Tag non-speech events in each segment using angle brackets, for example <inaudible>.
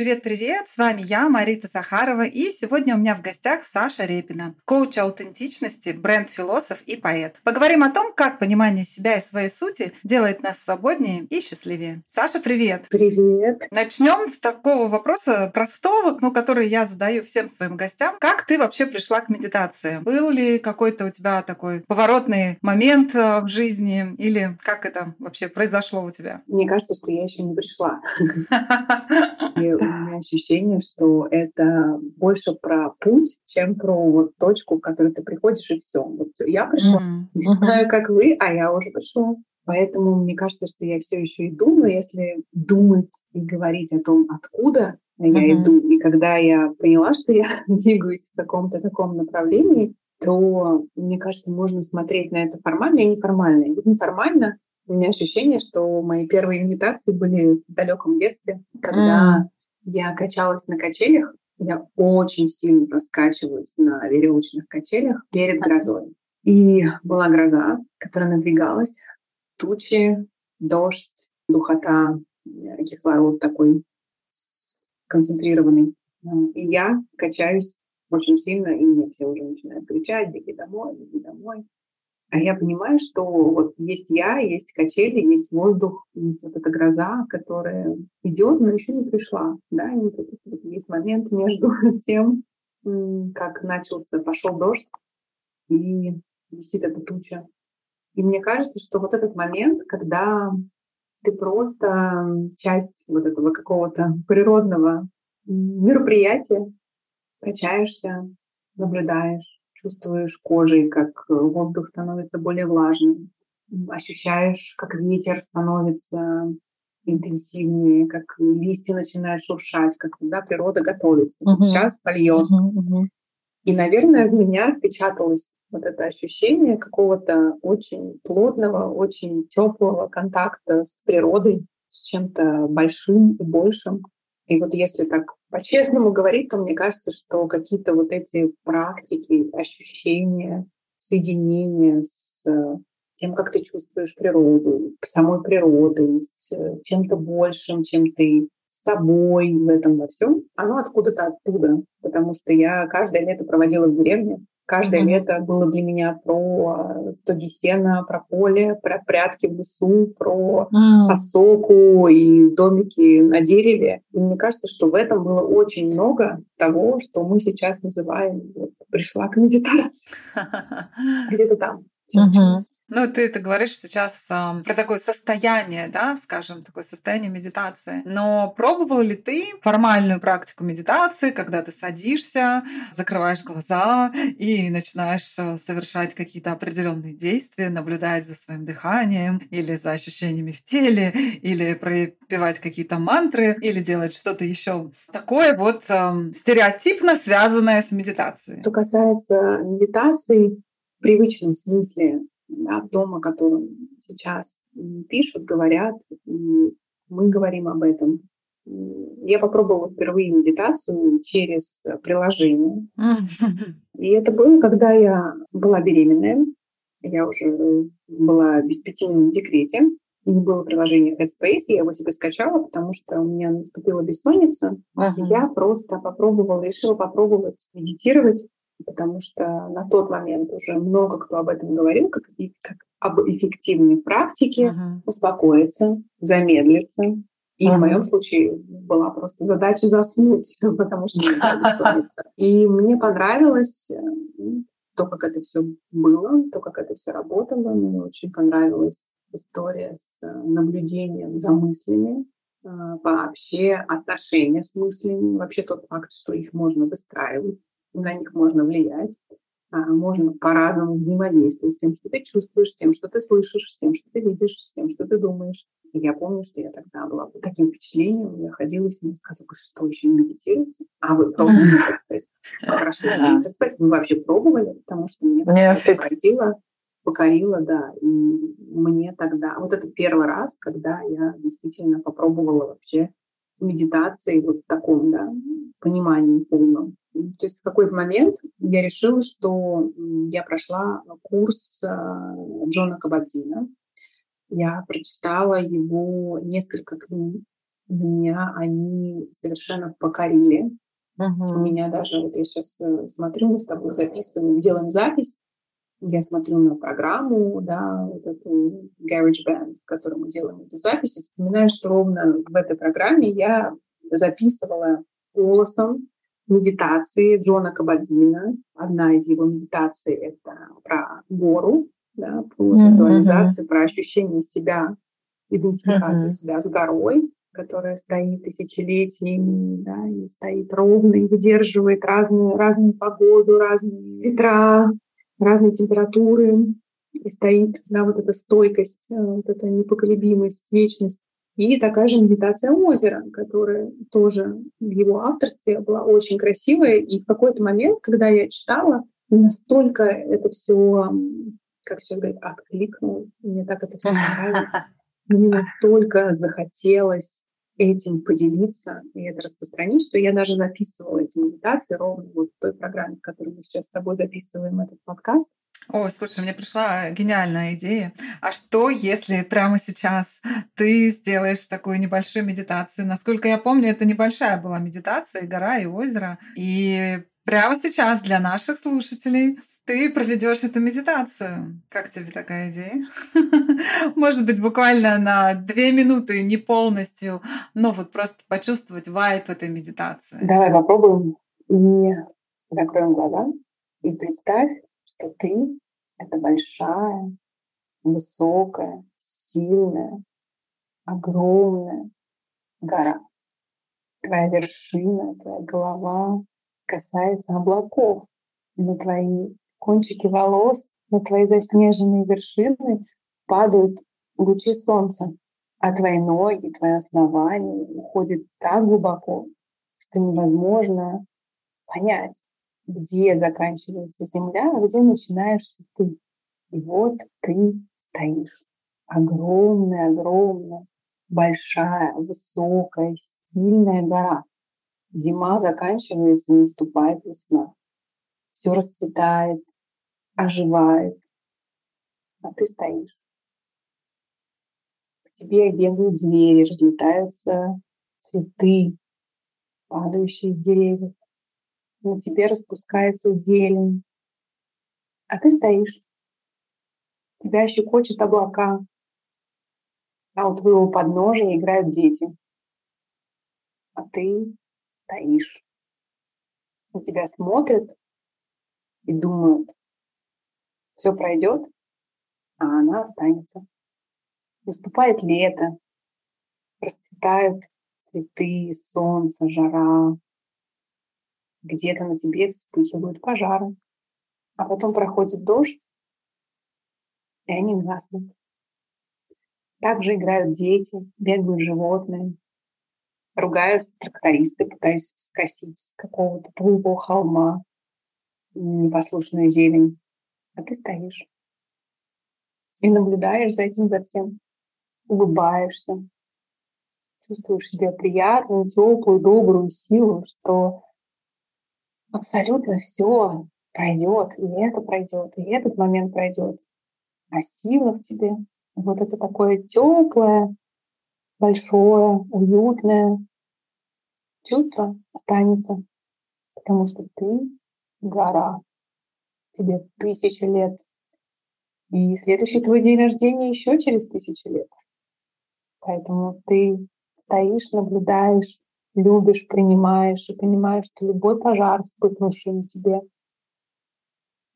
Привет-привет! С вами я, Марита Захарова, и сегодня у меня в гостях Саша Репина, коуч аутентичности, бренд-философ и поэт. Поговорим о том, как понимание себя и своей сути делает нас свободнее и счастливее. Саша, привет! Привет! Начнем с такого вопроса простого, но который я задаю всем своим гостям. Как ты вообще пришла к медитации? Был ли какой-то у тебя такой поворотный момент э, в жизни или как это вообще произошло у тебя? Мне кажется, что я еще не пришла. <laughs> меня ощущение, что это больше про путь, чем про вот точку, в которую ты приходишь, и все. Вот я пришла. Mm-hmm. Не знаю, как вы, а я уже пришла. Поэтому мне кажется, что я все еще иду, но если думать и говорить о том, откуда я mm-hmm. иду, и когда я поняла, что я <laughs> двигаюсь в каком-то таком направлении, то, мне кажется, можно смотреть на это формально и неформально. И неформально у меня ощущение, что мои первые медитации были в далеком детстве, когда mm. Я качалась на качелях, я очень сильно раскачивалась на веревочных качелях перед грозой. И была гроза, которая надвигалась, тучи, дождь, духота, э, кислород такой концентрированный. И я качаюсь очень сильно, и мне все уже начинают кричать, беги домой, беги домой. А я понимаю, что вот есть я, есть качели, есть воздух, есть вот эта гроза, которая идет, но еще не пришла. Да? И вот, вот есть момент между <laughs> тем, как начался, пошел дождь, и висит эта туча. И мне кажется, что вот этот момент, когда ты просто часть вот этого какого-то природного мероприятия, качаешься, наблюдаешь, чувствуешь кожей, как э, воздух становится более влажным, ощущаешь, как ветер становится интенсивнее, как листья начинают шуршать, как да, природа готовится. Uh-huh. сейчас польет. Uh-huh, uh-huh. И, наверное, в меня впечаталось вот это ощущение какого-то очень плотного, очень теплого контакта с природой, с чем-то большим и большим. И вот если так по-честному говорить, то мне кажется, что какие-то вот эти практики, ощущения, соединения с э, тем, как ты чувствуешь природу, самой природой, с э, чем-то большим, чем ты с собой в этом во всем, оно откуда-то оттуда. Потому что я каждое лето проводила в деревне, Каждое mm-hmm. лето было для меня про э, стоги сена, про поле, про прятки в лесу, про mm-hmm. осоку и домики на дереве. И мне кажется, что в этом было очень много того, что мы сейчас называем вот, «пришла к медитации». <laughs> Где-то там. Угу. Ну, ты это говоришь сейчас э, про такое состояние, да, скажем, такое состояние медитации. Но пробовал ли ты формальную практику медитации, когда ты садишься, закрываешь глаза и начинаешь э, совершать какие-то определенные действия, наблюдать за своим дыханием или за ощущениями в теле, или пропевать какие-то мантры, или делать что-то еще такое вот э, стереотипно связанное с медитацией? Что касается медитации, привычном смысле, да, в том, о котором сейчас пишут, говорят, мы говорим об этом. Я попробовала впервые медитацию через приложение. И это было, когда я была беременная. Я уже была без пяти в декрете. И не было приложения Headspace, я его себе скачала, потому что у меня наступила бессонница. Uh-huh. Я просто попробовала, решила попробовать медитировать потому что на тот момент уже много кто об этом говорил, как, как об эффективной практике, uh-huh. успокоиться, замедлиться. И uh-huh. в моем случае была просто задача заснуть, <laughs> потому что не бессонница. И мне понравилось э, то, как это все было, то, как это все работало. Мне очень понравилась история с э, наблюдением за мыслями, э, вообще отношения с мыслями, вообще тот факт, что их можно выстраивать на них можно влиять, а, можно по-разному взаимодействовать с тем, что ты чувствуешь, с тем, что ты слышишь, с тем, что ты видишь, с тем, что ты думаешь. И я помню, что я тогда была под таким впечатлением, я ходила и сказала, что еще не медитируете? А вы пробовали Headspace? Хорошо, Headspace вы вообще пробовали? Потому что мне покорило, покорило, да. И мне тогда, вот это первый раз, когда я действительно попробовала вообще медитации вот в таком, да, понимании полном. То есть в какой-то момент я решила, что я прошла курс а, Джона Кабадзина. Я прочитала его несколько книг. Меня они совершенно покорили. Uh-huh. У меня даже, вот я сейчас э, смотрю, мы с тобой записываем, делаем запись. Я смотрю на программу, да, вот эту GarageBand, в которой мы делаем эту запись, и вспоминаю, что ровно в этой программе я записывала голосом медитации Джона Кабадзина. Одна из его медитаций — это про гору, да, про визуализацию, mm-hmm. про ощущение себя, идентификацию mm-hmm. себя с горой, которая стоит тысячелетиями, да, и стоит ровно, и выдерживает разную, разную погоду, разные ветра, разные температуры, и стоит, да, вот эта стойкость, э, вот эта непоколебимость, вечность. И такая же медитация озера, которая тоже в его авторстве была очень красивая. И в какой-то момент, когда я читала, настолько это все, как сейчас говорят, откликнулось. Мне так это все нравилось. <laughs> Мне настолько захотелось этим поделиться и это распространить, что я даже записывала эти медитации ровно вот в той программе, в которой мы сейчас с тобой записываем этот подкаст. Ой, слушай, мне пришла гениальная идея. А что, если прямо сейчас ты сделаешь такую небольшую медитацию? Насколько я помню, это небольшая была медитация, гора и озеро. И прямо сейчас для наших слушателей ты проведешь эту медитацию. Как тебе такая идея? <laughs> Может быть, буквально на две минуты, не полностью, но вот просто почувствовать вайп этой медитации. Давай попробуем и закроем глаза и представь, что ты — это большая, высокая, сильная, огромная гора. Твоя вершина, твоя голова касается облаков. На твои кончики волос, на твои заснеженные вершины падают лучи солнца, а твои ноги, твое основание уходят так глубоко, что невозможно понять, где заканчивается земля, а где начинаешься ты. И вот ты стоишь. Огромная, огромная, большая, высокая, сильная гора. Зима заканчивается, наступает весна. Все расцветает, оживает, а ты стоишь. К тебе бегают звери, разлетаются цветы, падающие с деревьев на тебе распускается зелень, а ты стоишь. Тебя щекочет облака, а у твоего подножия играют дети, а ты стоишь. На тебя смотрят и думают, все пройдет, а она останется. Наступает лето, расцветают цветы, солнце, жара, где-то на тебе вспыхивают пожары, а потом проходит дождь, и они гаснут. Также играют дети, бегают животные, ругаются трактористы, пытаясь скосить с какого-то твоего холма непослушную зелень. А ты стоишь и наблюдаешь за этим за всем, улыбаешься, чувствуешь себя приятную, теплую, добрую силу, что абсолютно все пройдет, и это пройдет, и этот момент пройдет. А сила в тебе, вот это такое теплое, большое, уютное чувство останется, потому что ты гора, тебе тысячи лет. И следующий твой день рождения еще через тысячи лет. Поэтому ты стоишь, наблюдаешь, любишь, принимаешь и понимаешь, что любой пожар, вспыхнувший на тебе,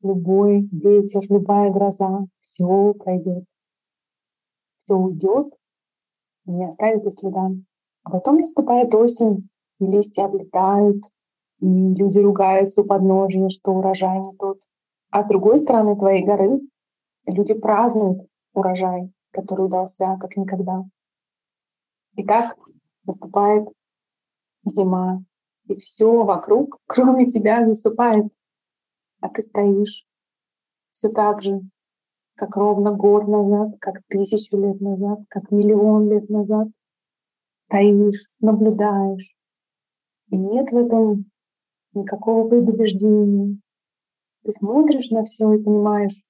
любой ветер, любая гроза, все пройдет, все уйдет не оставит и следа. А потом наступает осень, листья облетают, и люди ругаются у подножия, что урожай не тот. А с другой стороны твоей горы люди празднуют урожай, который удался как никогда. И так наступает зима, и все вокруг, <laughs> кроме тебя, засыпает. А ты стоишь все так же, как ровно год назад, как тысячу лет назад, как миллион лет назад. Стоишь, наблюдаешь. И нет в этом никакого предубеждения. Ты смотришь на все и понимаешь,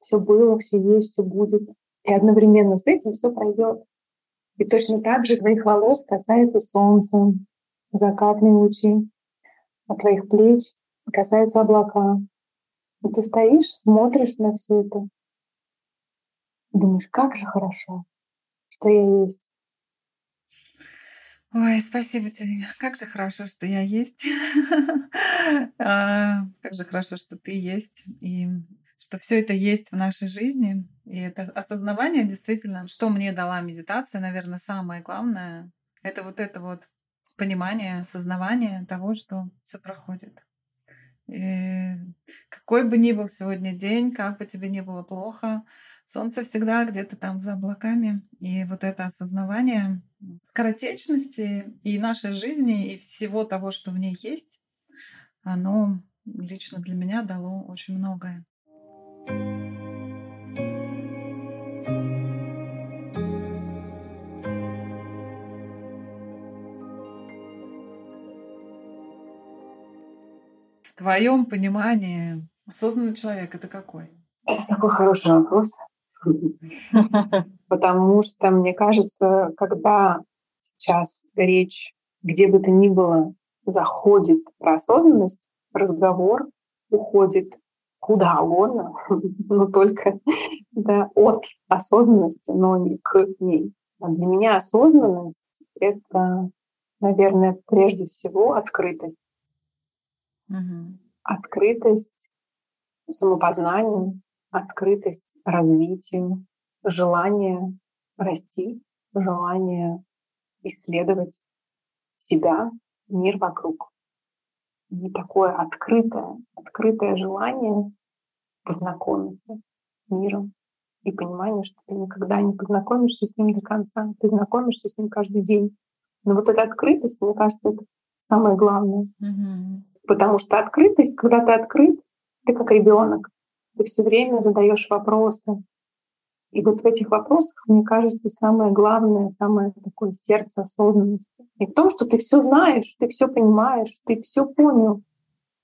все было, все есть, все будет. И одновременно с этим все пройдет. И точно так же твоих волос касается солнца, закатные лучи, а твоих плеч касаются облака. И ты стоишь, смотришь на все это, думаешь, как же хорошо, что я есть. Ой, спасибо тебе. Как же хорошо, что я есть. <laughs> А, как же хорошо, что ты есть. И что все это есть в нашей жизни. И это осознавание действительно, что мне дала медитация, наверное, самое главное, это вот это вот понимание, осознавание того, что все проходит. И какой бы ни был сегодня день, как бы тебе ни было плохо, солнце всегда где-то там за облаками. И вот это осознавание скоротечности и нашей жизни, и всего того, что в ней есть, оно лично для меня дало очень многое. В твоем понимании осознанный человек это какой? Это такой хороший вопрос. <laughs> Потому что, мне кажется, когда сейчас речь где бы то ни было заходит про осознанность, разговор уходит куда угодно, <laughs> но только да, от осознанности, но не к ней. А для меня осознанность — это, наверное, прежде всего открытость. Угу. Открытость самопознанию, открытость развитию, желание расти, желание исследовать себя, мир вокруг. И такое открытое, открытое желание познакомиться с миром и понимание, что ты никогда не познакомишься с ним до конца, ты знакомишься с ним каждый день. Но вот эта открытость, мне кажется, это самое главное. Угу. Потому что открытость, когда ты открыт, ты как ребенок, ты все время задаешь вопросы. И вот в этих вопросах, мне кажется, самое главное, самое такое сердце осознанности. Не в том, что ты все знаешь, ты все понимаешь, ты все понял,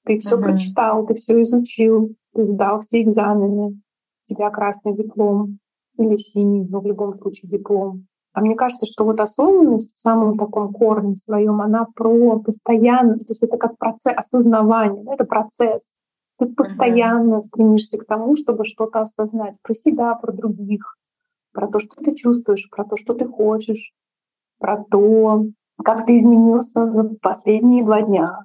ты все uh-huh. прочитал, ты все изучил, ты сдал все экзамены, у тебя красный диплом или синий, но в любом случае диплом. А мне кажется, что вот осознанность в самом таком корне своем, она про постоянно, то есть это как процесс осознавания, это процесс. Ты постоянно стремишься к тому, чтобы что-то осознать про себя, про других, про то, что ты чувствуешь, про то, что ты хочешь, про то, как ты изменился за последние два дня.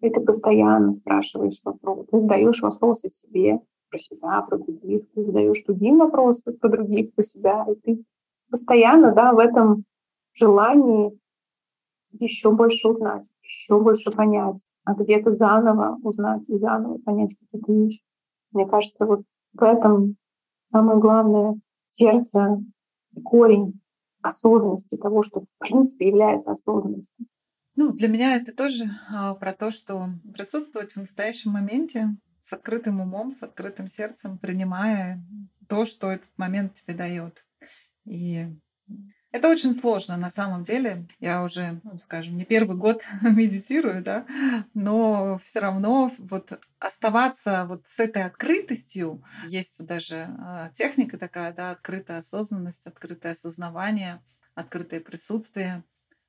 И ты постоянно спрашиваешь вопросы, ты задаешь вопросы себе, про себя, про других, ты задаешь другим вопросы про других, про себя, и ты постоянно да, в этом желании еще больше узнать, еще больше понять, а где-то заново узнать и заново понять какие-то вещи. Мне кажется, вот в этом самое главное сердце, корень осознанности того, что в принципе является осознанностью. Ну, для меня это тоже а, про то, что присутствовать в настоящем моменте с открытым умом, с открытым сердцем, принимая то, что этот момент тебе дает. И это очень сложно на самом деле. Я уже, ну, скажем, не первый год <laughs> медитирую, да, но все равно вот оставаться вот с этой открытостью, есть вот даже а, техника такая, да, открытая осознанность, открытое осознавание, открытое присутствие.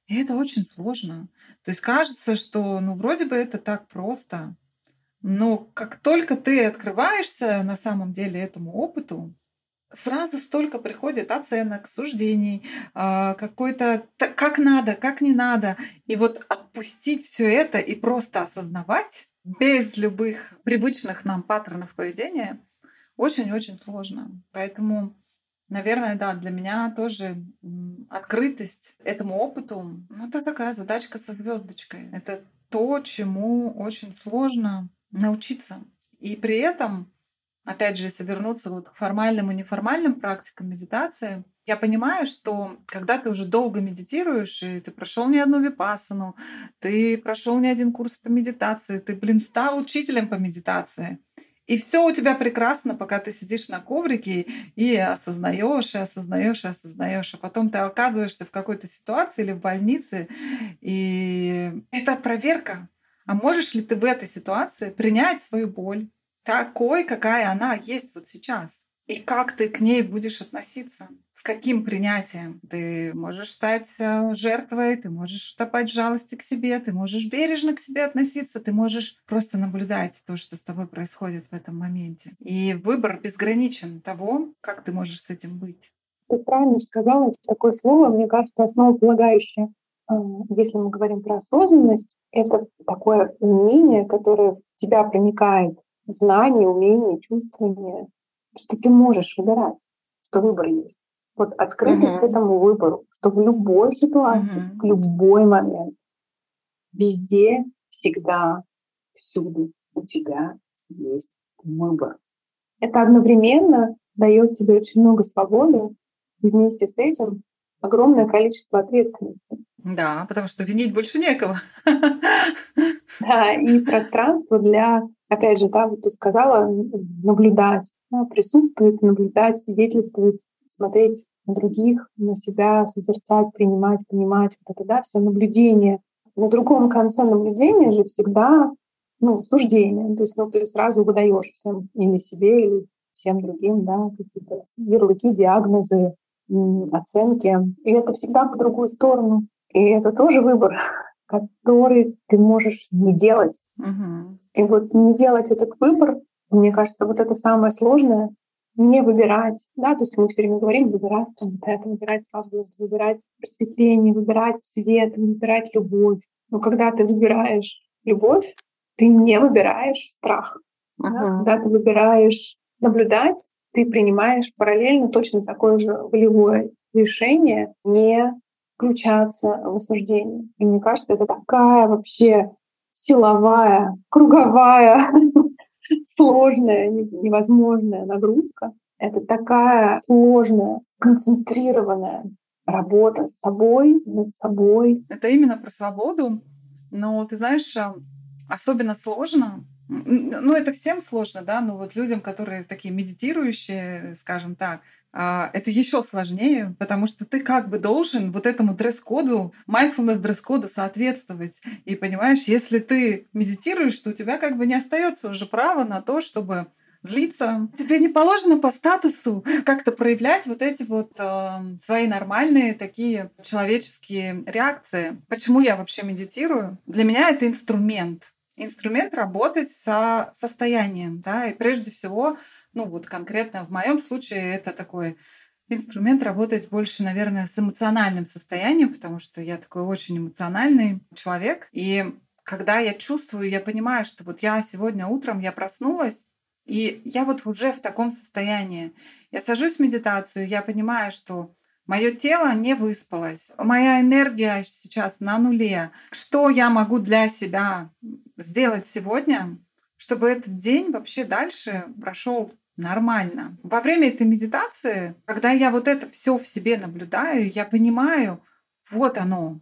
И это очень сложно. То есть кажется, что, ну, вроде бы это так просто, но как только ты открываешься на самом деле этому опыту, сразу столько приходит оценок, суждений, а, какой-то как надо, как не надо. И вот отпустить все это и просто осознавать без любых привычных нам паттернов поведения очень-очень сложно. Поэтому, наверное, да, для меня тоже открытость этому опыту, ну, это такая задачка со звездочкой. Это то, чему очень сложно научиться. И при этом опять же, если вернуться вот к формальным и неформальным практикам медитации, Я понимаю, что когда ты уже долго медитируешь, и ты прошел не одну випасану, ты прошел не один курс по медитации, ты, блин, стал учителем по медитации. И все у тебя прекрасно, пока ты сидишь на коврике и осознаешь, и осознаешь, и осознаешь. А потом ты оказываешься в какой-то ситуации или в больнице. И это проверка. А можешь ли ты в этой ситуации принять свою боль такой, какая она есть вот сейчас? И как ты к ней будешь относиться? С каким принятием? Ты можешь стать э, жертвой, ты можешь утопать в жалости к себе, ты можешь бережно к себе относиться, ты можешь просто наблюдать то, что с тобой происходит в этом моменте. И выбор безграничен того, как ты можешь с этим быть. Ты правильно сказала, такое слово, мне кажется, основополагающее. А, если мы говорим про осознанность, это такое умение, которое в тебя проникает, знание, умение, чувствование, что ты можешь выбирать, что выбор есть. Вот открытость uh-huh. этому выбору, что в любой ситуации, uh-huh. в любой момент, везде, всегда, всюду у тебя есть выбор. Это одновременно дает тебе очень много свободы, и вместе с этим огромное количество ответственности. Да, потому что винить больше некого. Да, и пространство для опять же, да, вот ты сказала, наблюдать, да, присутствовать, наблюдать, свидетельствовать, смотреть на других, на себя, созерцать, принимать, понимать, вот это, да, все наблюдение. На другом конце наблюдения же всегда ну, суждение. То есть, ну, ты сразу выдаешь всем или себе, или всем другим, да, какие-то ярлыки, диагнозы, оценки. И это всегда по другую сторону. И это тоже выбор, который ты можешь не делать. Угу. И вот не делать этот выбор, мне кажется, вот это самое сложное, не выбирать, да, то есть мы все время говорим выбирать там, вот это, выбирать свободу, выбирать просветление, выбирать свет, выбирать любовь. Но когда ты выбираешь любовь, ты не выбираешь страх. Uh-huh. Да? Когда ты выбираешь наблюдать, ты принимаешь параллельно точно такое же волевое решение не включаться в осуждение. И мне кажется, это такая вообще силовая, круговая, <laughs> сложная, невозможная нагрузка. Это такая сложная, концентрированная работа с собой, над собой. Это именно про свободу. Но ты знаешь, а, особенно сложно, ну, это всем сложно, да, но вот людям, которые такие медитирующие, скажем так, а, это еще сложнее, потому что ты как бы должен вот этому дресс-коду, mindfulness дресс-коду соответствовать. И понимаешь, если ты медитируешь, то у тебя как бы не остается уже права на то, чтобы злиться. Тебе не положено по статусу как-то проявлять вот эти вот э, свои нормальные такие человеческие реакции. Почему я вообще медитирую? Для меня это инструмент. Инструмент работать со состоянием, да, и прежде всего ну вот конкретно в моем случае это такой инструмент работать больше, наверное, с эмоциональным состоянием, потому что я такой очень эмоциональный человек. И когда я чувствую, я понимаю, что вот я сегодня утром я проснулась, и я вот уже в таком состоянии. Я сажусь в медитацию, я понимаю, что мое тело не выспалось, моя энергия сейчас на нуле. Что я могу для себя сделать сегодня, чтобы этот день вообще дальше прошел нормально. Во время этой медитации, когда я вот это все в себе наблюдаю, я понимаю, вот оно,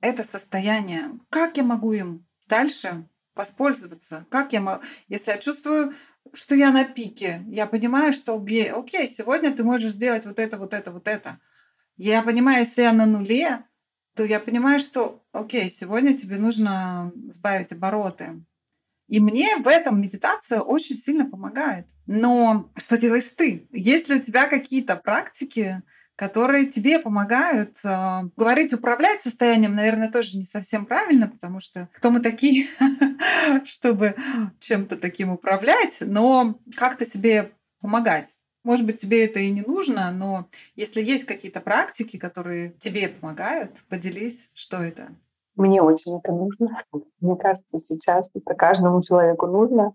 это состояние. Как я могу им дальше воспользоваться? Как я могу, если я чувствую, что я на пике, я понимаю, что окей, сегодня ты можешь сделать вот это, вот это, вот это. Я понимаю, если я на нуле, то я понимаю, что окей, сегодня тебе нужно сбавить обороты. И мне в этом медитация очень сильно помогает. Но что делаешь ты? Есть ли у тебя какие-то практики, которые тебе помогают э, говорить, управлять состоянием, наверное, тоже не совсем правильно, потому что кто мы такие, <laughs> чтобы чем-то таким управлять, но как-то себе помогать. Может быть, тебе это и не нужно, но если есть какие-то практики, которые тебе помогают, поделись, что это. Мне очень это нужно. Мне кажется, сейчас это каждому человеку нужно.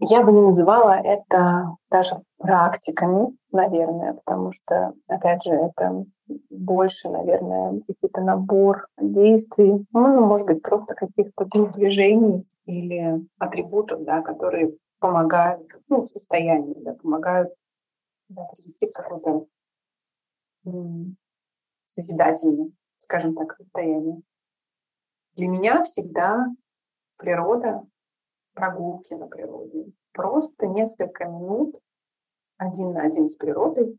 Я бы не называла это даже практиками, наверное, потому что, опять же, это больше, наверное, какой-то набор действий, ну, может быть, просто каких-то движений или атрибутов, да, которые помогают, ну, состоянию, да, помогают да, привести к какому-то созидательное, скажем так, состояние. Для меня всегда природа, прогулки на природе, просто несколько минут один на один с природой,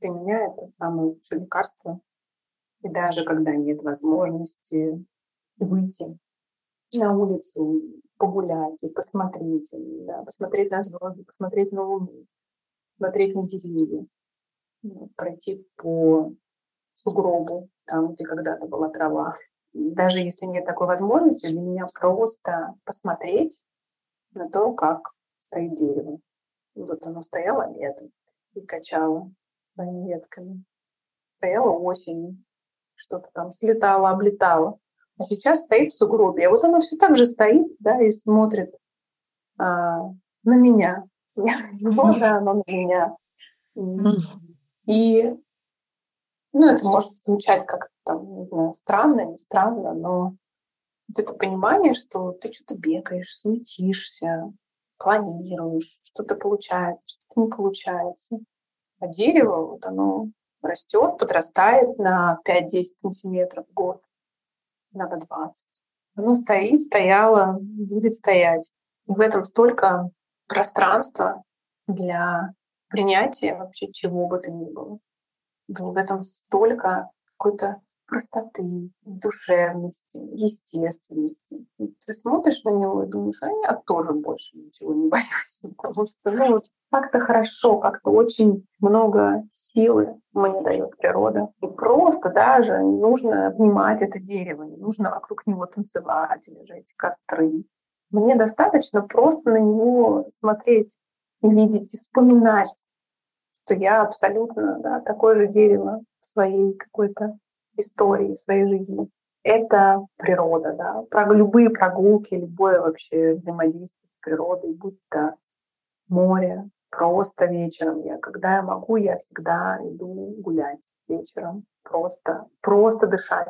для меня это самое лучшее лекарство. И даже когда нет возможности выйти на улицу, погулять и посмотреть, да, посмотреть на звезды, посмотреть на луну, смотреть на деревья, пройти по сугробу, там, где когда-то была трава. Даже если нет такой возможности, для меня просто посмотреть на то, как стоит дерево. Вот оно стояло летом и качало своими ветками. Стояло осенью, что-то там слетало, облетало. А сейчас стоит в сугробе. А вот оно все так же стоит, да, и смотрит а, на меня. Вот, да, оно на меня. И, ну, это может звучать как-то там, не знаю, странно, не странно, но вот это понимание, что ты что-то бегаешь, суетишься, планируешь, что-то получается, что-то не получается. А дерево, вот оно растет, подрастает на 5-10 сантиметров в год, иногда 20. Оно стоит, стояло, будет стоять. И в этом столько пространства для принятия вообще чего бы то ни было. В этом столько какой-то простоты, душевности, естественности. ты смотришь на него и думаешь, а я тоже больше ничего не <laughs> боюсь. Потому что ну, как-то хорошо, как-то очень много силы мне дает природа. И просто даже не нужно обнимать это дерево, не нужно вокруг него танцевать или же костры. Мне достаточно просто на него смотреть и видеть, и вспоминать, что я абсолютно да, такое же дерево в своей какой-то истории, в своей жизни. Это природа, да, про любые прогулки, любое вообще взаимодействие с природой, будь то море, просто вечером. Я, когда я могу, я всегда иду гулять вечером. Просто, просто дышать,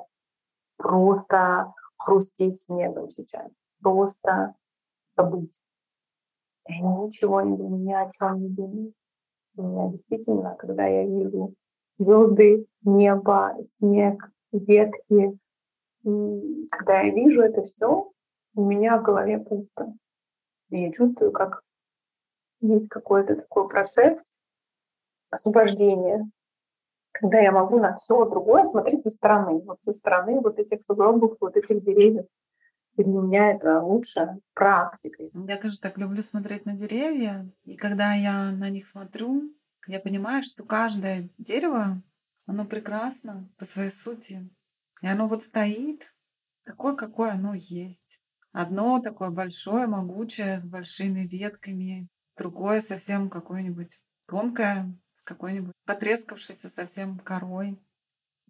просто хрустеть снегом сейчас, просто побыть. Я ничего не думаю, ни о чем не думаю. У меня действительно, когда я вижу звезды, небо, снег, ветки. И когда я вижу это все, у меня в голове пусто. И я чувствую, как есть какой-то такой процесс освобождения, когда я могу на все другое смотреть со стороны, вот со стороны вот этих сугробов, вот этих деревьев. Для меня это лучшая практика. Я тоже так люблю смотреть на деревья. И когда я на них смотрю, я понимаю, что каждое дерево, оно прекрасно по своей сути. И оно вот стоит такое, какое оно есть. Одно такое большое, могучее, с большими ветками. Другое совсем какое-нибудь тонкое, с какой-нибудь потрескавшейся совсем корой.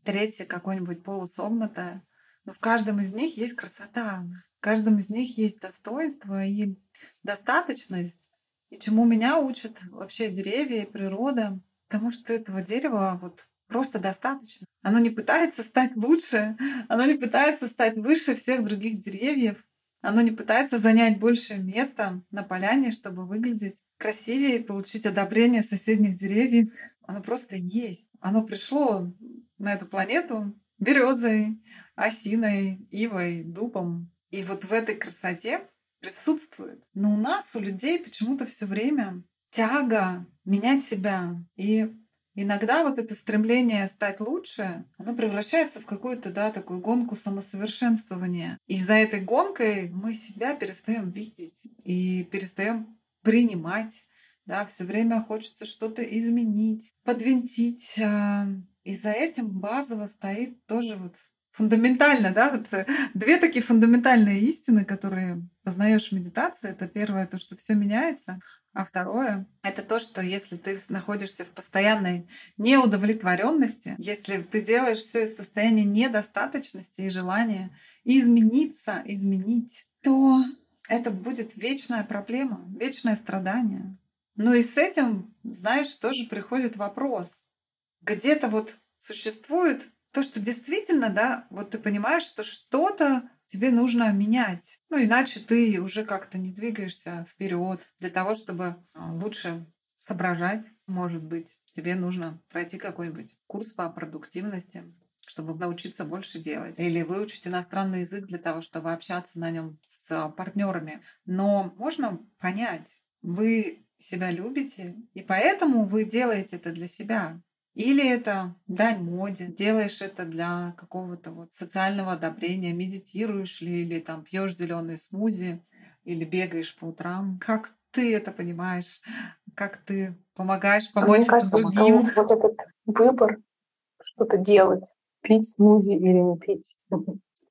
Третье какое-нибудь полусогнутое. Но в каждом из них есть красота. В каждом из них есть достоинство и достаточность. И чему меня учат вообще деревья и природа, потому что этого дерева вот просто достаточно. Оно не пытается стать лучше, <laughs> оно не пытается стать выше всех других деревьев, оно не пытается занять больше места на поляне, чтобы выглядеть красивее, получить одобрение соседних деревьев. Оно просто есть. Оно пришло на эту планету березой, осиной, ивой, дубом. И вот в этой красоте присутствует. Но у нас, у людей почему-то все время тяга менять себя. И иногда вот это стремление стать лучше, оно превращается в какую-то, да, такую гонку самосовершенствования. И за этой гонкой мы себя перестаем видеть и перестаем принимать. Да, все время хочется что-то изменить, подвинтить. И за этим базово стоит тоже вот фундаментально, да, вот э, две такие фундаментальные истины, которые познаешь в медитации. Это первое, то, что все меняется, а второе — это то, что если ты находишься в постоянной неудовлетворенности, если ты делаешь все из состояния недостаточности и желания измениться, изменить, то это будет вечная проблема, вечное страдание. Ну и с этим, знаешь, тоже приходит вопрос. Где-то вот существует то, что действительно, да, вот ты понимаешь, что что-то тебе нужно менять. Ну, иначе ты уже как-то не двигаешься вперед для того, чтобы а, лучше соображать, может быть, тебе нужно пройти какой-нибудь курс по продуктивности, чтобы научиться больше делать. Или выучить иностранный язык для того, чтобы общаться на нем с партнерами. Но можно понять, вы себя любите, и поэтому вы делаете это для себя. Или это дань моде, делаешь это для какого-то вот социального одобрения, медитируешь ли, или там пьешь зеленый смузи, или бегаешь по утрам. Как ты это понимаешь? Как ты помогаешь помочь Мне кажется, другим? Что вот этот выбор что-то делать, пить смузи или не пить,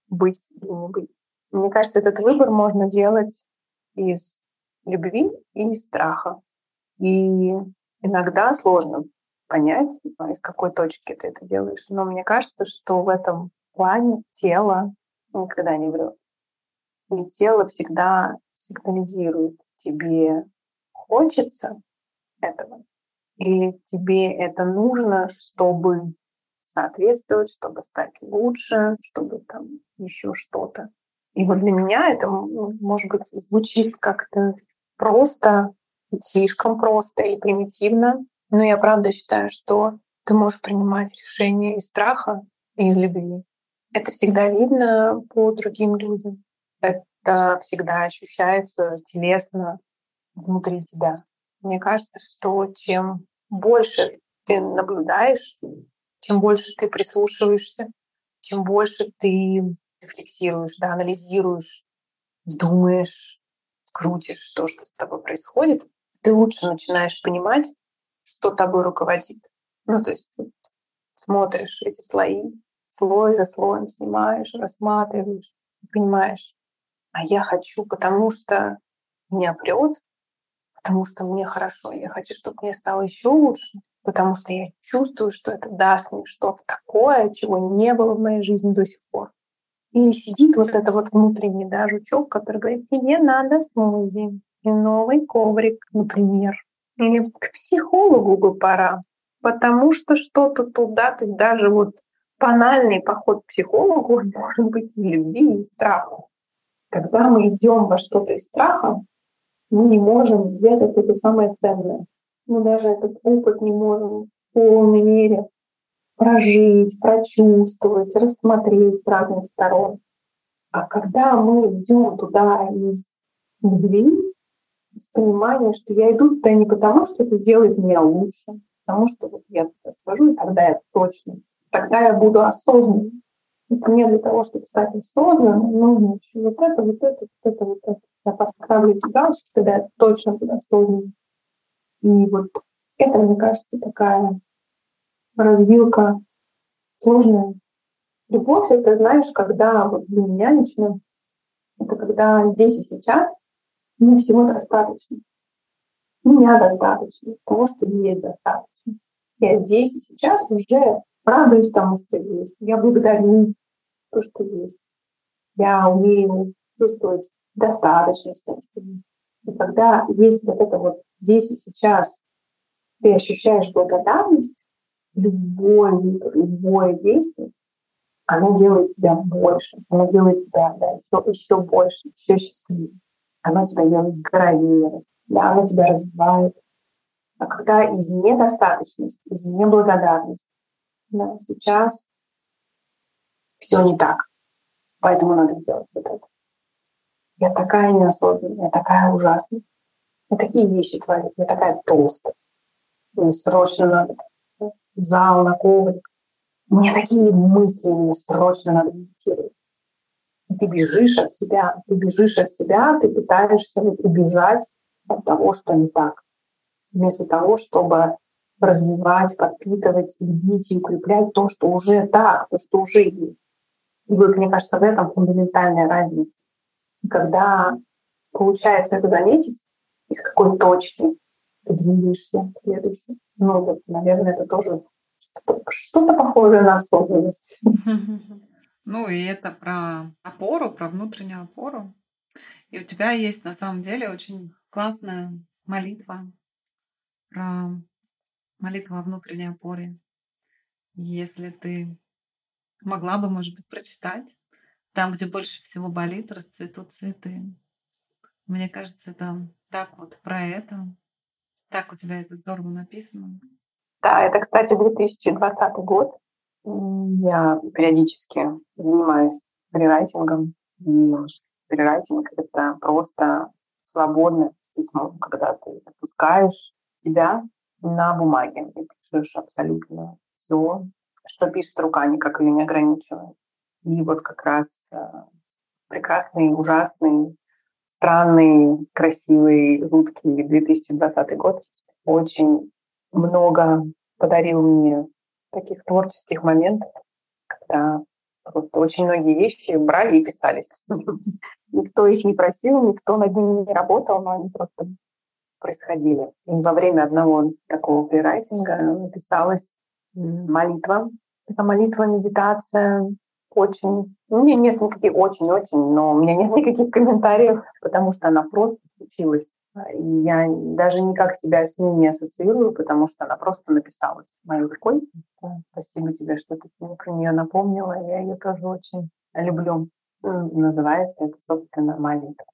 быть или не быть. Мне кажется, этот выбор можно делать из любви и из страха. И иногда сложно понять, а из какой точки ты это делаешь. Но мне кажется, что в этом плане тело никогда не врет. И тело всегда сигнализирует тебе хочется этого, или тебе это нужно, чтобы соответствовать, чтобы стать лучше, чтобы там еще что-то. И вот для меня это, может быть, звучит как-то просто, слишком просто и примитивно, но я правда считаю, что ты можешь принимать решения из страха и из любви. Это всегда видно по другим людям. Это всегда ощущается телесно внутри тебя. Мне кажется, что чем больше ты наблюдаешь, чем больше ты прислушиваешься, чем больше ты рефлексируешь, да, анализируешь, думаешь, крутишь то, что с тобой происходит, ты лучше начинаешь понимать, что тобой руководит. Ну, то есть смотришь эти слои, слой за слоем снимаешь, рассматриваешь, понимаешь, а я хочу, потому что меня прет, потому что мне хорошо, я хочу, чтобы мне стало еще лучше, потому что я чувствую, что это даст мне что-то такое, чего не было в моей жизни до сих пор. И сидит вот это вот внутренний да, жучок, который говорит, тебе надо смузи и новый коврик, например. Или к психологу бы пора, потому что что-то туда, то есть даже вот банальный поход к психологу <laughs> может быть и любви, и страха. Когда мы идем во что-то из страха, мы не можем взять это самое ценное. Мы даже этот опыт не можем в полной мере прожить, прочувствовать, рассмотреть с разных сторон. А когда мы идем туда из любви, с понимания, что я иду туда не потому, что это делает меня лучше, потому что вот я туда схожу, и тогда я точно, тогда я буду осознанным. Мне для того, чтобы стать осознанным, нужно еще вот это, вот это, вот это, вот это. Я поставлю эти галочки, тогда я точно буду осознанным. И вот это, мне кажется, такая развилка сложная. Любовь — это, знаешь, когда вот для меня лично, это когда здесь и сейчас мне всего достаточно. Меня достаточно, того, что есть достаточно. Я здесь и сейчас уже радуюсь тому, что есть. Я благодарю то, что есть. Я умею чувствовать достаточность того, что есть. И когда есть вот это вот здесь и сейчас, ты ощущаешь благодарность, любое, любое действие, оно делает тебя больше, оно делает тебя да, еще, еще больше, еще счастливее. Оно тебя делает здоровее, да, оно тебя развивает. А когда из недостаточности, из неблагодарности, да, сейчас все не так. Поэтому надо делать вот это. Я такая неосознанная, я такая ужасная. Я такие вещи творю, я такая толстая. Мне срочно надо в зал, на коврик. У меня такие мысли, мне срочно надо медитировать. И ты бежишь от себя, ты бежишь от себя, ты пытаешься убежать от того, что не так. Вместо того, чтобы развивать, подпитывать, любить и укреплять то, что уже так, то, что уже есть. И вот, мне кажется, в этом фундаментальная разница. Когда получается это заметить, из какой точки ты двигаешься следующий. Ну, вот, наверное, это тоже что-то, что-то похожее на осознанность. <laughs> Ну, и это про опору, про внутреннюю опору. И у тебя есть на самом деле очень классная молитва про молитву о внутренней опоре. Если ты могла бы, может быть, прочитать, там, где больше всего болит, расцветут цветы. Мне кажется, это так вот про это. Так у тебя это здорово написано. Да, это, кстати, 2020 год. Я периодически занимаюсь фрирайтингом. И это просто свободное письмо, когда ты отпускаешь себя на бумаге и пишешь абсолютно все, что пишет рука, никак ее не ограничивает. И вот как раз э, прекрасный, ужасный, странный, красивый, жуткий 2020 год очень много подарил мне таких творческих моментов, когда просто очень многие вещи брали и писались. <laughs> Никто их не просил, никто над ними не работал, но они просто происходили. И во время одного такого фрирайтинга написалась молитва. Это молитва, медитация, очень... Ну, у меня нет никаких очень-очень, но у меня нет <laughs> никаких комментариев, потому что она просто случилась. И я даже никак себя с ней не ассоциирую, потому что она просто написалась моей рукой. Спасибо тебе, что ты мне про нее напомнила. Я ее тоже очень люблю. Называется это, собственно, молитва.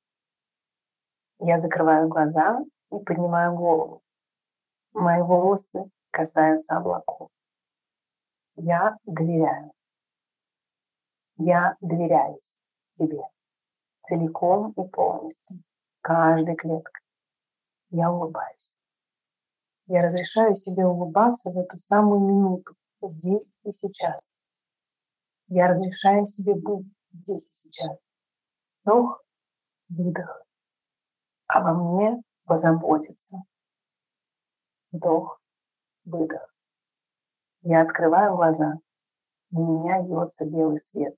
Я закрываю глаза и поднимаю голову. Мои волосы касаются облаков. Я доверяю. Я доверяюсь тебе целиком и полностью, каждой клеткой. Я улыбаюсь. Я разрешаю себе улыбаться в эту самую минуту, здесь и сейчас. Я разрешаю себе быть здесь и сейчас. Вдох, выдох. Обо мне позаботиться. Вдох, выдох. Я открываю глаза. На меня льется белый свет.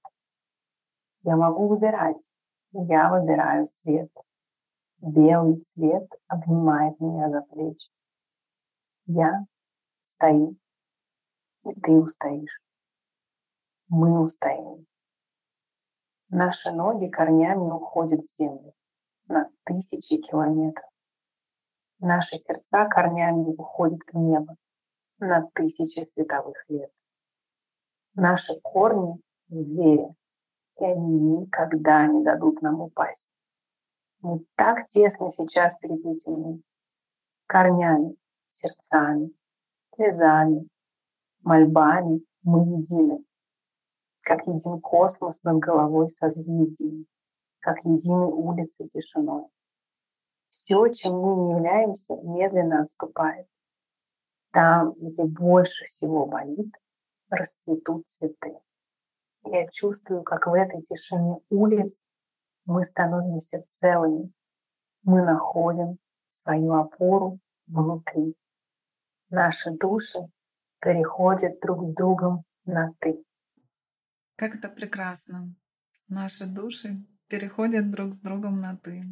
Я могу выбирать. Я выбираю свет. Белый цвет обнимает меня за плечи. Я стою, и ты устоишь. Мы устоим. Наши ноги корнями уходят в землю на тысячи километров. Наши сердца корнями уходят в небо на тысячи световых лет. Наши корни в вере, и они никогда не дадут нам упасть. Мы так тесно сейчас переплетены корнями, сердцами, слезами, мольбами мы едины, как един космос над головой созвездий, как едины улицы тишиной. Все, чем мы не являемся, медленно отступает. Там, где больше всего болит, расцветут цветы. Я чувствую, как в этой тишине улиц мы становимся целыми. Мы находим свою опору внутри. Наши души переходят друг с другом на «ты». Как это прекрасно. Наши души переходят друг с другом на «ты».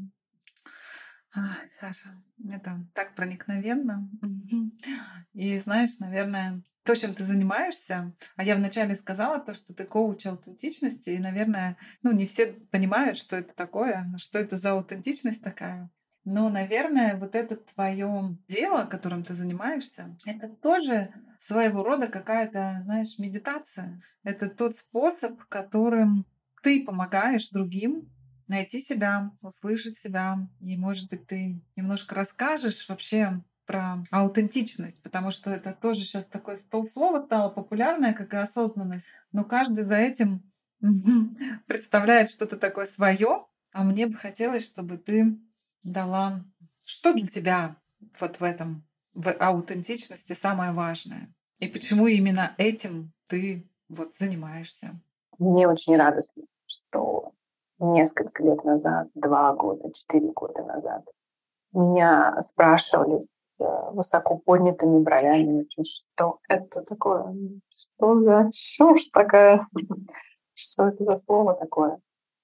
А, Саша, это так проникновенно. <laughs> И знаешь, наверное, то, чем ты занимаешься, а я вначале сказала то, что ты коуч аутентичности, и, наверное, ну, не все понимают, что это такое, что это за аутентичность такая. Но, наверное, вот это твое дело, которым ты занимаешься, это тоже своего рода какая-то, знаешь, медитация. Это тот способ, которым ты помогаешь другим найти себя, услышать себя. И, может быть, ты немножко расскажешь вообще про аутентичность, потому что это тоже сейчас такое слово стало популярное, как и осознанность. Но каждый за этим <laughs> представляет что-то такое свое, а мне бы хотелось, чтобы ты дала, что для тебя вот в этом, в аутентичности самое важное. И почему именно этим ты вот занимаешься? Мне очень радостно, что несколько лет назад, два года, четыре года назад, меня спрашивали высоко поднятыми бровями, что это такое, что за чушь такая, <laughs> что это за слово такое.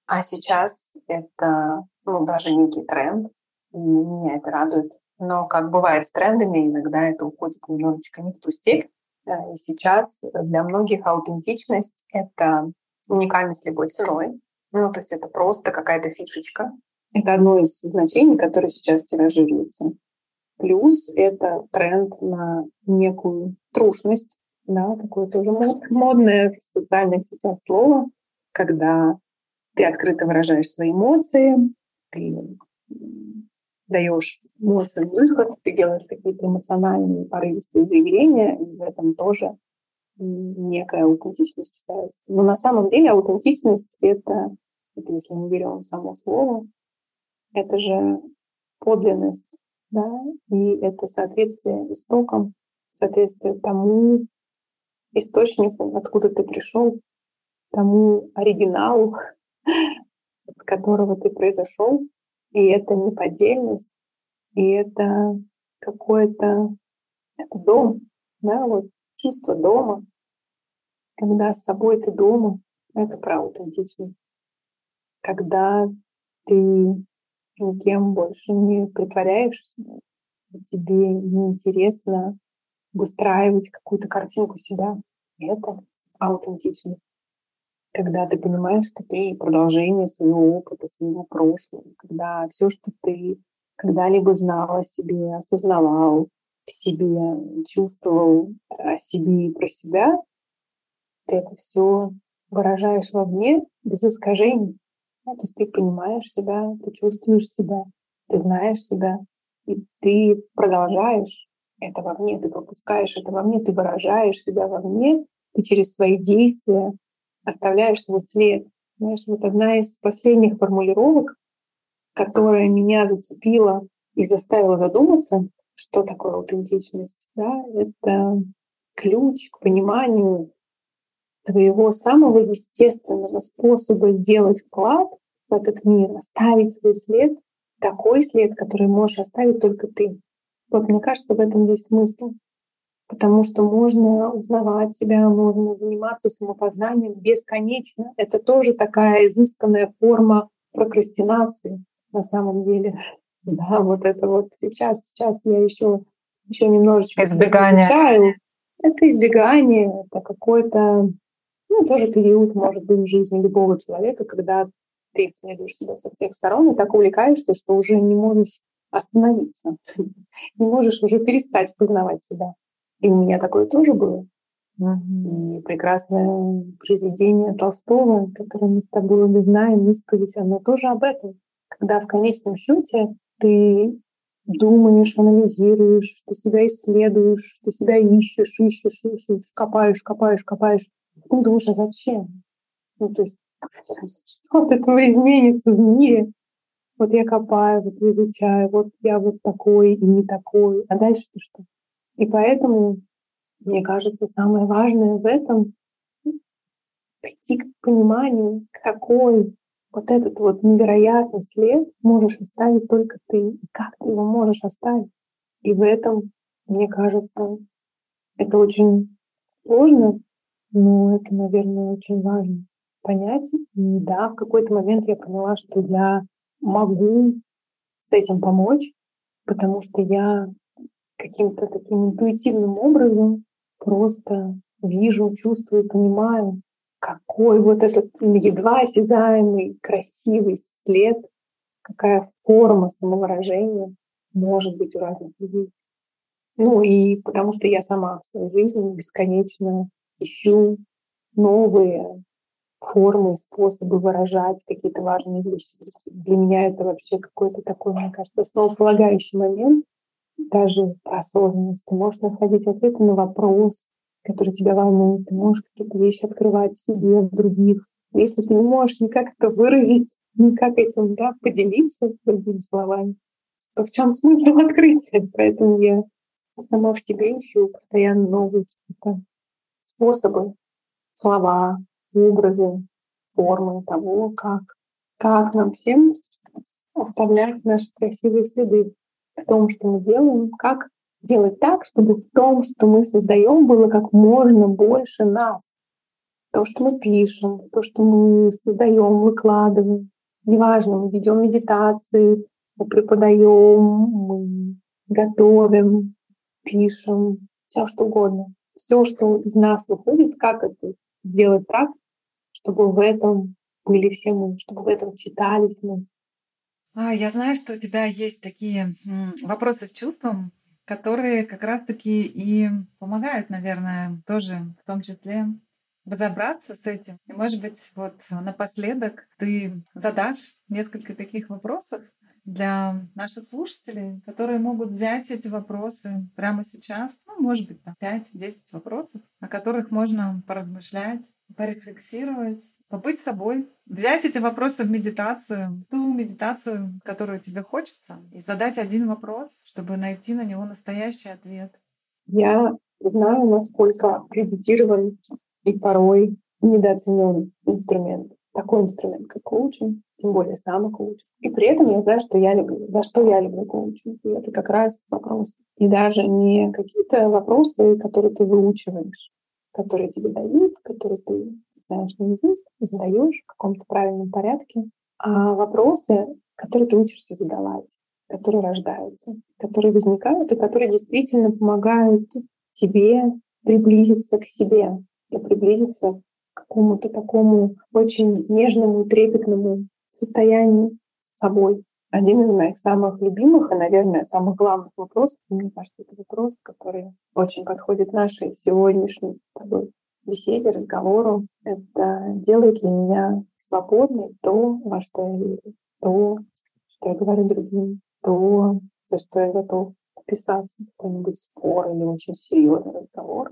А сейчас это ну, даже некий тренд, и меня это радует. Но, как бывает с трендами, иногда это уходит немножечко не в ту степь. Э, и сейчас для многих аутентичность — это уникальность любой ценой, ну, то есть это просто какая-то фишечка. Это одно из значений, которое сейчас тиражируется. Плюс это тренд на некую трушность, да, такое тоже модное в социальных сетях слово, когда ты открыто выражаешь свои эмоции, ты даешь эмоциям выход, ты делаешь какие-то эмоциональные порывистые заявления, и в этом тоже некая аутентичность считается. Но на самом деле аутентичность — это, это если мы берем само слово, это же подлинность, да, и это соответствие истокам, соответствие тому источнику, откуда ты пришел, тому оригиналу, <laughs> от которого ты произошел, и это не поддельность, и это какой-то это дом, да, вот чувство дома, когда с собой ты дома, это про аутентичность. Когда ты никем больше не притворяешься, тебе неинтересно выстраивать какую-то картинку себя. Это аутентичность. Когда ты понимаешь, что ты продолжение своего опыта, своего прошлого, когда все, что ты когда-либо знал о себе, осознавал в себе, чувствовал о себе и про себя, ты это все выражаешь вовне без искажений. Ну, то есть ты понимаешь себя, ты чувствуешь себя, ты знаешь себя, и ты продолжаешь это вовне, ты пропускаешь это вовне, ты выражаешь себя вовне, ты через свои действия оставляешь свой след. Знаешь, вот одна из последних формулировок, которая меня зацепила и заставила задуматься, что такое аутентичность, да, это ключ к пониманию твоего самого естественного способа сделать вклад в этот мир, оставить свой след, такой след, который можешь оставить только ты. Вот мне кажется, в этом есть смысл. Потому что можно узнавать себя, можно заниматься самопознанием бесконечно. Это тоже такая изысканная форма прокрастинации на самом деле. <laughs> Да, вот это вот сейчас, сейчас я еще еще немножечко избегание. изучаю. Это избегание, это какой-то, ну, тоже период, может быть, в жизни любого человека, когда ты исследуешь себя со всех сторон и так увлекаешься, что уже не можешь остановиться. <laughs> Не можешь уже перестать познавать себя. И у меня такое тоже было. И прекрасное произведение Толстого, которое мы с тобой обе знаем, исповедь, оно тоже об этом. Когда в конечном счете ты думаешь, анализируешь, ты себя исследуешь, ты себя ищешь, ищешь, ищешь, копаешь, копаешь, копаешь. Потом думаешь, а зачем? Ну, то есть <laughs> что от этого изменится в мире? Вот я копаю, вот изучаю, вот я вот такой и не такой, а дальше-то что? И поэтому, мне кажется, самое важное в этом прийти к пониманию, какой вот этот вот невероятный след можешь оставить только ты, и как ты его можешь оставить. И в этом, мне кажется, это очень сложно, но это, наверное, очень важно понять. И да, в какой-то момент я поняла, что я могу с этим помочь, потому что я каким-то таким интуитивным образом просто вижу, чувствую, понимаю, какой вот этот едва осязаемый, красивый след, какая форма самовыражения может быть у разных людей. Ну и потому что я сама в своей жизни бесконечно ищу новые формы, способы выражать какие-то важные вещи. Для меня это вообще какой-то такой, мне кажется, основополагающий момент, даже осознанность. Ты можешь находить ответы на вопрос, который тебя волнует. Ты можешь какие-то вещи открывать в себе, в других. Если ты не можешь никак это выразить, никак этим да, поделиться другими словами, то в чем смысл открытия? Поэтому я сама в себе ищу постоянно новые способы, слова, образы, формы того, как, как нам всем оставлять наши красивые следы в том, что мы делаем, как делать так, чтобы в том, что мы создаем, было как можно больше нас. То, что мы пишем, то, что мы создаем, выкладываем. Неважно, мы ведем медитации, мы преподаем, мы готовим, пишем, все что угодно. Все, что из нас выходит, как это сделать так, чтобы в этом были все мы, чтобы в этом читались мы. А, я знаю, что у тебя есть такие вопросы с чувством, которые как раз-таки и помогают, наверное, тоже в том числе разобраться с этим. И, может быть, вот напоследок ты задашь несколько таких вопросов, для наших слушателей, которые могут взять эти вопросы прямо сейчас, ну, может быть, там 5-10 вопросов, о которых можно поразмышлять, порефлексировать, побыть собой, взять эти вопросы в медитацию, ту медитацию, которую тебе хочется, и задать один вопрос, чтобы найти на него настоящий ответ. Я знаю, насколько аккредитирован и порой недооценен инструмент такой инструмент, как коучинг, тем более самокоучинг. И при этом я знаю, что я люблю, за что я люблю коучинг. И это как раз вопрос. И даже не какие-то вопросы, которые ты выучиваешь, которые тебе дают, которые ты знаешь наизусть, задаешь в каком-то правильном порядке, а вопросы, которые ты учишься задавать, которые рождаются, которые возникают и которые действительно помогают тебе приблизиться к себе, приблизиться какому-то такому очень нежному, трепетному состоянию с собой. Один из моих самых любимых и, наверное, самых главных вопросов, мне кажется, это вопрос, который очень подходит нашей сегодняшней беседе, разговору. Это делает ли меня свободной то, во что я верю, то, что я говорю другим, то, за что я готов вписаться в какой-нибудь спор или очень серьезный разговор,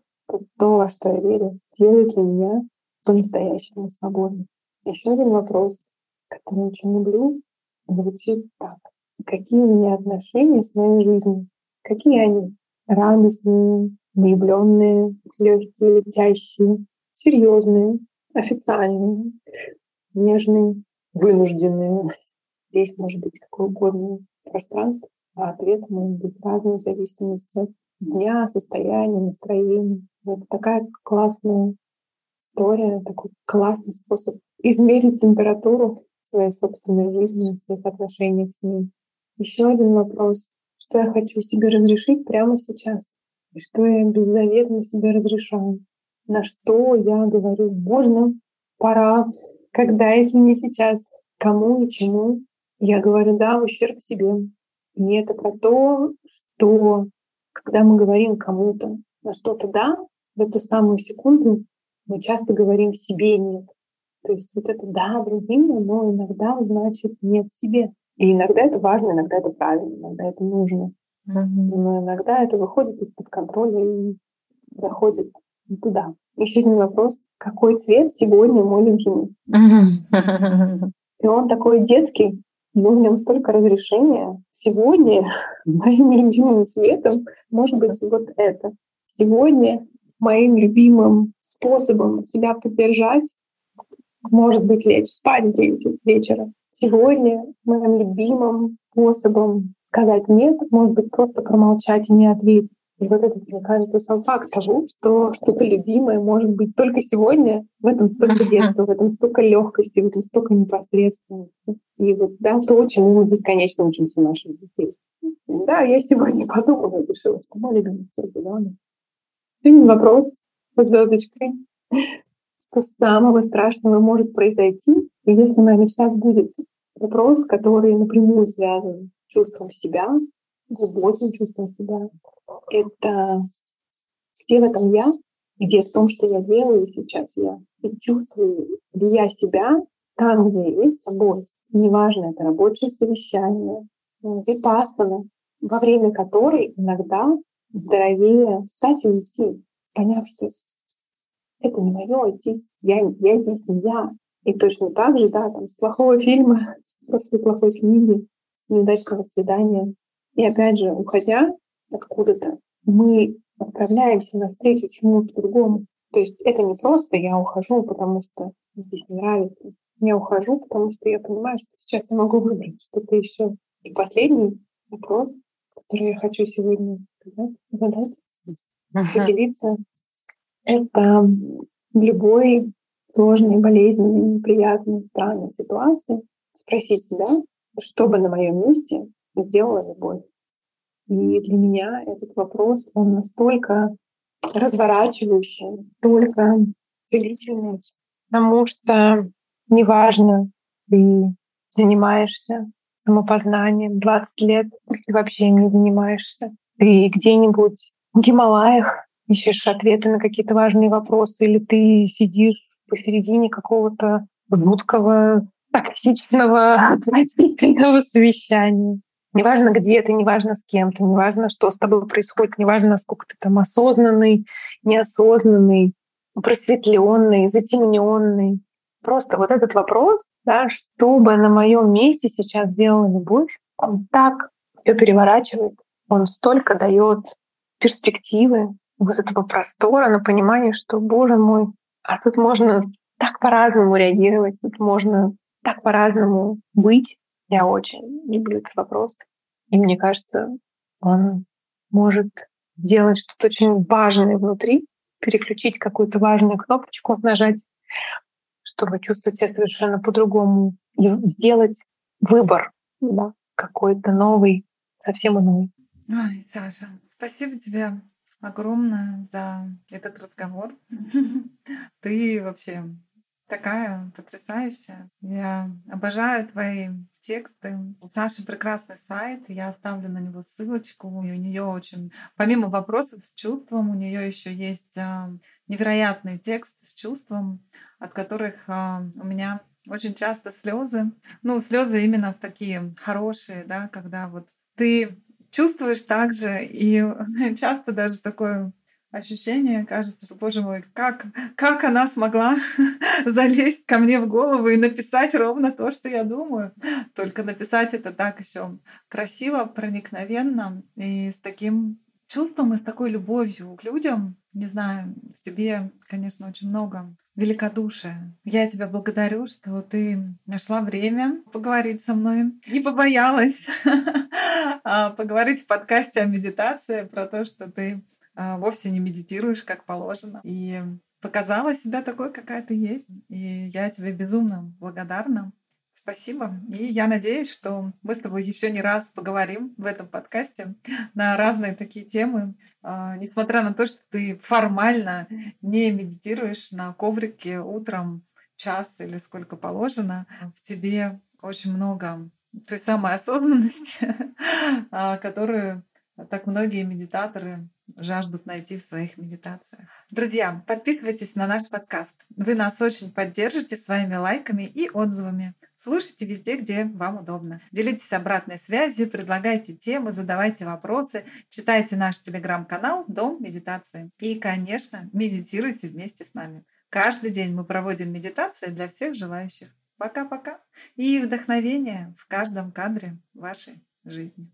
то, во что я верю, делает ли меня по-настоящему свободны. Еще один вопрос, который очень люблю, звучит так. Какие у меня отношения с моей жизнью? Какие они? Радостные, влюбленные, легкие, летящие, серьезные, официальные, нежные, вынужденные. Здесь может быть какое угодно пространство, а ответ может быть разный в зависимости от дня, состояния, настроения. Это такая классная история, такой классный способ измерить температуру своей собственной жизни, своих отношениях с ней. Еще один вопрос. Что я хочу себе разрешить прямо сейчас? И что я беззаветно себе разрешаю? На что я говорю, можно, пора, когда, если не сейчас, кому и чему? Я говорю, да, в ущерб себе. И это про то, что когда мы говорим кому-то на что-то «да», в эту самую секунду мы часто говорим себе нет. То есть вот это да другим, но иногда значит нет себе. И иногда это важно, иногда это правильно, иногда это нужно. Mm-hmm. Но иногда это выходит из-под контроля и заходит туда. Еще один вопрос. Какой цвет сегодня мой любимый? Mm-hmm. <laughs> И он такой детский, но в нем столько разрешения. Сегодня <laughs> моим любимым цветом может быть вот это. Сегодня моим любимым способом себя поддержать может быть лечь спать в 9 вечера. Сегодня моим любимым способом сказать «нет» может быть просто промолчать и не ответить. И вот это, мне кажется, сам факт того, что что-то любимое может быть только сегодня, в этом столько детства, в этом столько легкости, в этом столько непосредственности. И вот да, то, чему мы бесконечно учимся наших детей. Да, я сегодня подумала и решила, что мой любимый Один вопрос под звездочкой что самого страшного может произойти, если моя мечта сбудется. Вопрос, который напрямую связан с чувством себя, глубоким чувством себя. Это где в этом я, где в том, что я делаю сейчас я. И чувствую ли я себя там, где я есть собой. Неважно, это рабочее совещание, випассана, во время которой иногда здоровее встать и уйти, поняв, что это не мое, здесь я, я здесь не я. И точно так же, да, там, с плохого фильма, <laughs> после плохой книги, с неудачного свидания. И опять же, уходя откуда-то, мы отправляемся навстречу чему-то другому. То есть это не просто я ухожу, потому что здесь не нравится. Я ухожу, потому что я понимаю, что сейчас я могу выбрать что-то еще. И последний вопрос, который я хочу сегодня задать, поделиться. Это в любой сложной, болезненной, неприятной, странной ситуации спросить себя, что бы на моем месте сделала любовь. И для меня этот вопрос, он настолько разворачивающий, только целительный, потому что неважно, ты занимаешься самопознанием 20 лет, ты вообще не занимаешься, ты где-нибудь в Гималаях ищешь ответы на какие-то важные вопросы, или ты сидишь посередине какого-то жуткого, токсичного, <laughs> отвратительного совещания. Неважно, где ты, неважно с кем ты, неважно, что с тобой происходит, неважно, насколько ты там осознанный, неосознанный, просветленный, затемненный. Просто вот этот вопрос, да, что бы на моем месте сейчас сделала любовь, он так все переворачивает, он столько дает перспективы, вот этого простора на понимание, что, боже мой, а тут можно так по-разному реагировать, тут можно так по-разному быть. Я очень люблю этот вопрос. И мне кажется, он может делать что-то очень важное внутри, переключить какую-то важную кнопочку, нажать, чтобы чувствовать себя совершенно по-другому и сделать выбор да, какой-то новый, совсем иной. Ой, Саша, спасибо тебе огромное за этот разговор. <laughs> Ты вообще такая потрясающая. Я обожаю твои тексты. У Саши прекрасный сайт, я оставлю на него ссылочку. И у нее очень, помимо вопросов с чувством, у нее еще есть а, невероятный текст с чувством, от которых а, у меня очень часто слезы. Ну, слезы именно в такие хорошие, да, когда вот ты чувствуешь так же, и <laughs> часто даже такое ощущение, кажется, что, боже мой, как, как она смогла <laughs> залезть ко мне в голову и написать ровно то, что я думаю. Только написать это так еще красиво, проникновенно и с таким чувством и с такой любовью к людям. Не знаю, в тебе, конечно, очень много великодушия. Я тебя благодарю, что ты нашла время поговорить со мной. Не побоялась <laughs> поговорить в подкасте о медитации, про то, что ты а, вовсе не медитируешь как положено. И показала себя такой, какая ты есть. И я тебе безумно благодарна. Спасибо. И я надеюсь, что мы с тобой еще не раз поговорим в этом подкасте на разные такие темы. А, несмотря на то, что ты формально не медитируешь на коврике утром час или сколько положено, в тебе очень много той самой осознанности, <laughs> а, которую так многие медитаторы жаждут найти в своих медитациях. Друзья, подписывайтесь на наш подкаст. Вы нас очень поддержите своими лайками и отзывами. Слушайте везде, где вам удобно. Делитесь обратной связью, предлагайте темы, задавайте вопросы, читайте наш телеграм-канал «Дом медитации». И, конечно, медитируйте вместе с нами. Каждый день мы проводим медитации для всех желающих. Пока-пока. И вдохновение в каждом кадре вашей жизни.